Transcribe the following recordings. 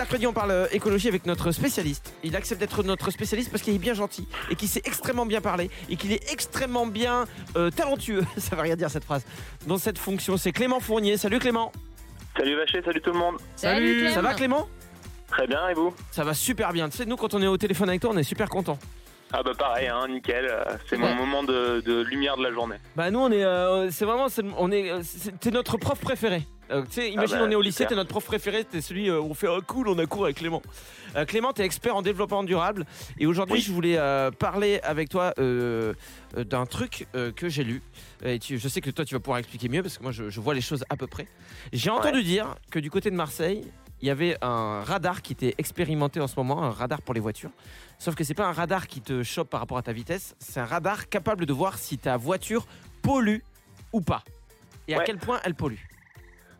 mercredi, on parle euh, écologie avec notre spécialiste. Il accepte d'être notre spécialiste parce qu'il est bien gentil et qu'il sait extrêmement bien parler et qu'il est extrêmement bien euh, talentueux. Ça va rien dire cette phrase. Dans cette fonction, c'est Clément Fournier. Salut Clément. Salut Vacher, salut tout le monde. Salut, Clem. Ça va Clément? Très bien, et vous? Ça va super bien. Tu sais, nous, quand on est au téléphone avec toi, on est super content. Ah bah pareil, hein, nickel. euh, C'est mon moment de, de lumière de la journée. Bah nous, on est, euh, c'est vraiment, c'est, on est, euh, t'es notre prof préféré. Euh, tu sais, imagine, bah, on est au lycée, t'es notre prof préféré, t'es celui euh, où on fait oh, cool, on a cours avec Clément. Euh, Clément, t'es expert en développement durable et aujourd'hui, Oui. je voulais euh, parler avec toi euh, euh, d'un truc euh, que j'ai lu. Et tu- je sais que toi, tu vas pouvoir expliquer mieux parce que moi, je, je vois les choses à peu près. J'ai entendu dire que du côté de Marseille, il y avait un radar qui était expérimenté en ce moment, un radar pour les voitures. Sauf que c'est pas un radar qui te chope par rapport à ta vitesse, c'est un radar capable de voir si ta voiture pollue ou pas. Et à quel point elle pollue.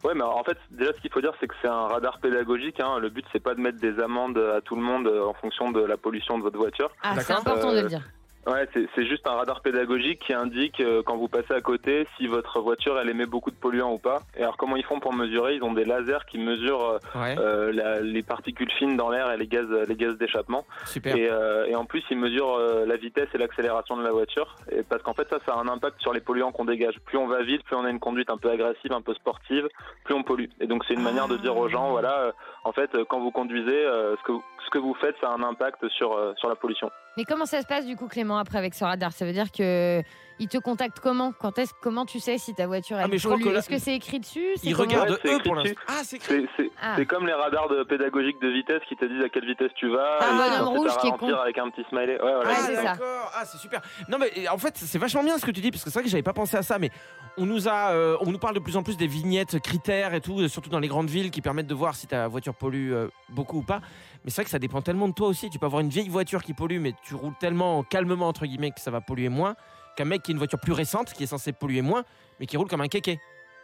Ouais, mais en fait, déjà, ce qu'il faut dire, c'est que c'est un radar pédagogique. Hein. Le but, c'est pas de mettre des amendes à tout le monde euh, en fonction de la pollution de votre voiture. Ah, c'est important de Euh, le dire. Ouais, c'est juste un radar pédagogique qui indique euh, quand vous passez à côté si votre voiture elle émet beaucoup de polluants ou pas. Et alors comment ils font pour mesurer? Ils ont des lasers qui mesurent euh, Ouais, euh, la- les particules fines dans l'air et les gaz, les gaz d'échappement. super. Et, euh, et en plus, ils mesurent euh, la vitesse et l'accélération de la voiture. Et parce qu'en fait, ça, ça a un impact sur les polluants qu'on dégage. Plus on va vite, plus on a une conduite un peu agressive, un peu sportive, plus on pollue. Et donc, c'est une manière de dire aux gens, voilà, euh, en fait, quand vous conduisez, euh, ce, que vous, ce que vous faites, ça a un impact sur, euh, sur la pollution. Mais comment ça se passe du coup, Clément, après avec ce radar Ça veut dire que il te contacte comment Quand est-ce Comment tu sais si ta voiture Ah, elle mais je crois pollue que là- Est-ce que c'est écrit dessus Ils regardent Ouais, eux pour l'instant. Ah, c'est écrit. C'est c'est- Ah. c'est comme les radars de pédagogique de vitesse qui te disent à quelle vitesse tu vas. Ah, bonhomme rouge qui est con. avec un petit smiley. Ouais, voilà, Ah, Ah, c'est ça. d'accord. Ah, c'est super. Non, mais en fait, c'est vachement bien ce que tu dis parce que c'est vrai que j'avais pas pensé à ça, mais on nous a, euh, on nous parle de plus en plus des vignettes critères et tout, euh, surtout dans les grandes villes qui permettent de voir si ta voiture pollue euh, beaucoup ou pas. Mais c'est vrai que ça dépend tellement de toi aussi. Tu peux avoir une vieille voiture qui pollue, mais tu roules tellement calmement entre guillemets que ça va polluer moins qu'un mec qui a une voiture plus récente qui est censé polluer moins, mais qui roule comme un kéké.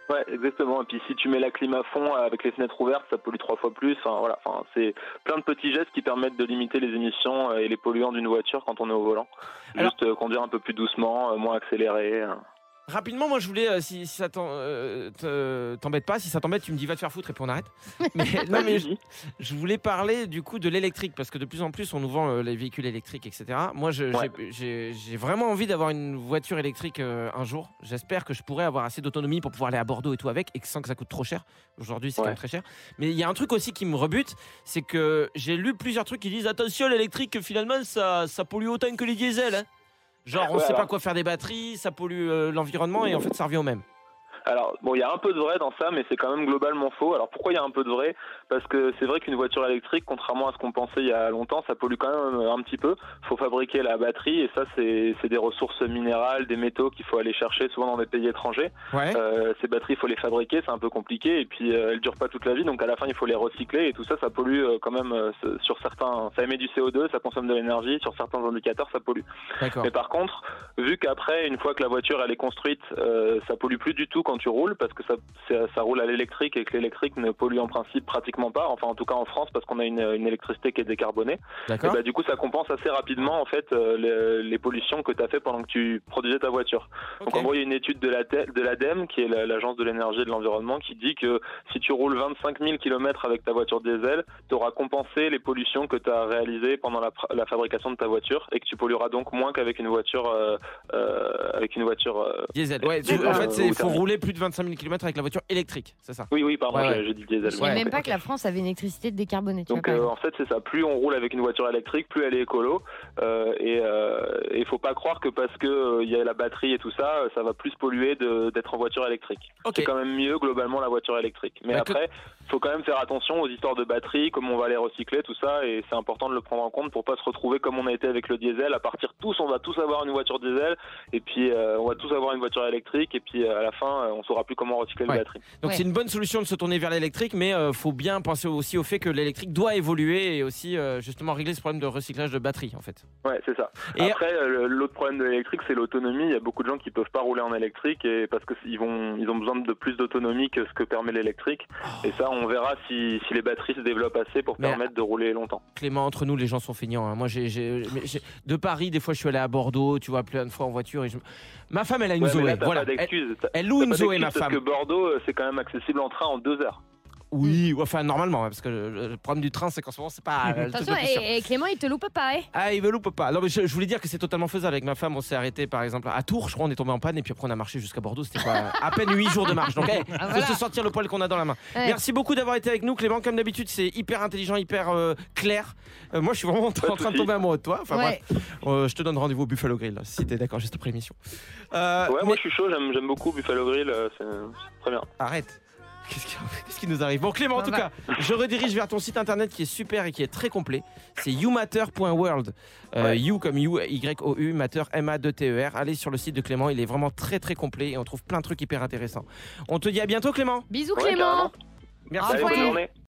Ouais, exactement. Et puis si tu mets la clim à fond euh, avec les fenêtres ouvertes, ça pollue trois fois plus. Enfin voilà, enfin c'est plein de petits gestes qui permettent de limiter les émissions euh, et les polluants d'une voiture quand on est au volant. Alors- Juste euh, conduire un peu plus doucement, moins accéléré. Rapidement, moi je voulais, euh, si, si ça euh, te- t'embête pas, si ça t'embête, tu me dis va te faire foutre et puis on arrête. Mais, non, mais je, voulais parler du coup de l'électrique parce que de plus en plus on nous vend euh, les véhicules électriques, etc. Moi Ouais. j'ai- vraiment envie d'avoir une voiture électrique euh, un jour. J'espère que je pourrai avoir assez d'autonomie pour pouvoir aller à Bordeaux et tout avec et sans que ça coûte trop cher. Aujourd'hui c'est quand même très cher. Mais il y a un truc aussi qui me rebute, c'est que j'ai lu plusieurs trucs qui disent attention l'électrique finalement ça, ça pollue autant que les diesels. hein. Genre on Ouais, sait pas quoi faire des batteries, ça pollue euh, l'environnement et en fait ça revient au même. Alors, bon, il y a un peu de vrai dans ça, mais c'est quand même globalement faux. Alors, pourquoi il y a un peu de vrai? Parce que c'est vrai qu'une voiture électrique, contrairement à ce qu'on pensait il y a longtemps, ça pollue quand même un petit peu. faut fabriquer la batterie, et ça, c'est des ressources minérales, des métaux qu'il faut aller chercher souvent dans des pays étrangers. Ouais. Euh, ces batteries, il faut les fabriquer, c'est un peu compliqué, et puis euh, elles durent pas toute la vie, donc à la fin, il faut les recycler, et tout ça, ça pollue euh, quand même euh, sur certains... Ça émet du CO2, ça consomme de l'énergie, sur certains indicateurs, ça pollue. Mais par contre, vu qu'après, une fois que la voiture elle est construite, euh, ça pollue plus du tout quand tu roules parce que ça, roule à l'électrique et que l'électrique ne pollue en principe pratiquement pas. Enfin, en tout cas en France, parce qu'on a une, une électricité qui est décarbonée. Et bah, du coup, ça compense assez rapidement en fait euh, les, les pollutions que tu as fait pendant que tu produisais ta voiture. Donc en gros, il y a une étude de la l'ADEME, qui est la- l'agence de l'énergie et de l'environnement, qui dit que si tu roules 25 000 km avec ta voiture diesel, tu auras compensé les pollutions que tu as réalisées pendant la, fabrication de ta voiture et que tu pollueras donc moins qu'avec une voiture euh, euh, avec une voiture. euh, Diesel. Ouais, en fait, il faut rouler plus de 25 000 km avec la voiture électrique, c'est ça? Oui, oui, pardon, Ouais, j'ai dit diesel. Je Ouais, savais même pas que la France avait une électricité décarbonée. Donc euh, en fait c'est ça, plus on roule avec une voiture électrique, plus elle est écolo. Euh, et il faut pas croire que parce que euh, il y a la batterie et tout ça, euh, ça va plus polluer d'être en voiture électrique. Ok. C'est quand même mieux globalement la voiture électrique. Mais Bah, que- après, faut quand même faire attention aux histoires de batterie, comment on va les recycler, tout ça, et c'est important de le prendre en compte pour pas se retrouver comme on a été avec le diesel. À partir tous, on va tous avoir une voiture diesel, et puis euh, on va tous avoir une voiture électrique, et puis euh, à la fin, euh, on saura plus comment recycler Ouais. les batteries. Donc Ouais. c'est une bonne solution de se tourner vers l'électrique, mais euh, faut bien penser aussi au fait que l'électrique doit évoluer et aussi euh, justement régler ce problème de recyclage de batterie en fait. Ouais, c'est ça. Et- Après, euh, l'autre problème de l'électrique, c'est l'autonomie. Il y a beaucoup de gens qui peuvent pas rouler en électrique et parce que ils vont, ils ont besoin de plus d'autonomie que ce que permet l'électrique. Et ça, on verra si, si les batteries se développent assez pour Mais- permettre de rouler longtemps. Clément, entre nous, les gens sont feignants. hein. Moi, j'ai, de Paris, des fois, je suis allé à Bordeaux, tu vois, plein de fois en voiture. Et je- Ma femme, elle a une Ouais, Zoé. là, voilà. Elle, elle loue une Zoé, ma Parce femme. que Bordeaux, euh, c'est quand même accessible en train en deux heures. Oui, ouais, enfin normalement, hein, parce que le, problème du train, c'est qu'en ce moment, c'est pas euh, le truc Attention, le plus sûr. et, et Clément, il te loupe pas, hein Ah, il me loupe pas. Non, mais je, je voulais dire que c'est totalement faisable. Avec ma femme, on s'est arrêté par exemple à Tours, je crois, on est tombé en panne et puis après on a marché jusqu'à Bordeaux. C'était quoi À peine 8 jours de marche. Donc, hey, Ah, faut voilà. se sortir le poil qu'on a dans la main. Ouais. Merci beaucoup d'avoir été avec nous, Clément. Comme d'habitude, c'est hyper intelligent, hyper euh, clair. Euh, moi, je suis vraiment en train de tomber amoureux de toi. Enfin, Ouais. bref, Euh, je te donne rendez-vous au Buffalo Grill, si t'es d'accord, juste après l'émission. Euh, Ouais, mais- moi je suis chaud, j'aime j'aime beaucoup Buffalo Grill, euh, c'est c'est très bien. Arrête. Qu'est-ce qui, qu'est-ce qui nous arrive Bon Clément, en tout va. cas, je redirige vers ton site internet qui est super et qui est très complet. C'est youmatter.world. Euh, Ouais. You comme You, Y-O-U, Matter, M-A-2-T-E-R. Allez sur le site de Clément, il est vraiment très très complet et on trouve plein de trucs hyper intéressants. On te dit à bientôt Clément. Bisous Ouais, Clément carrément. Merci Au Allez, revoir. bonne journée.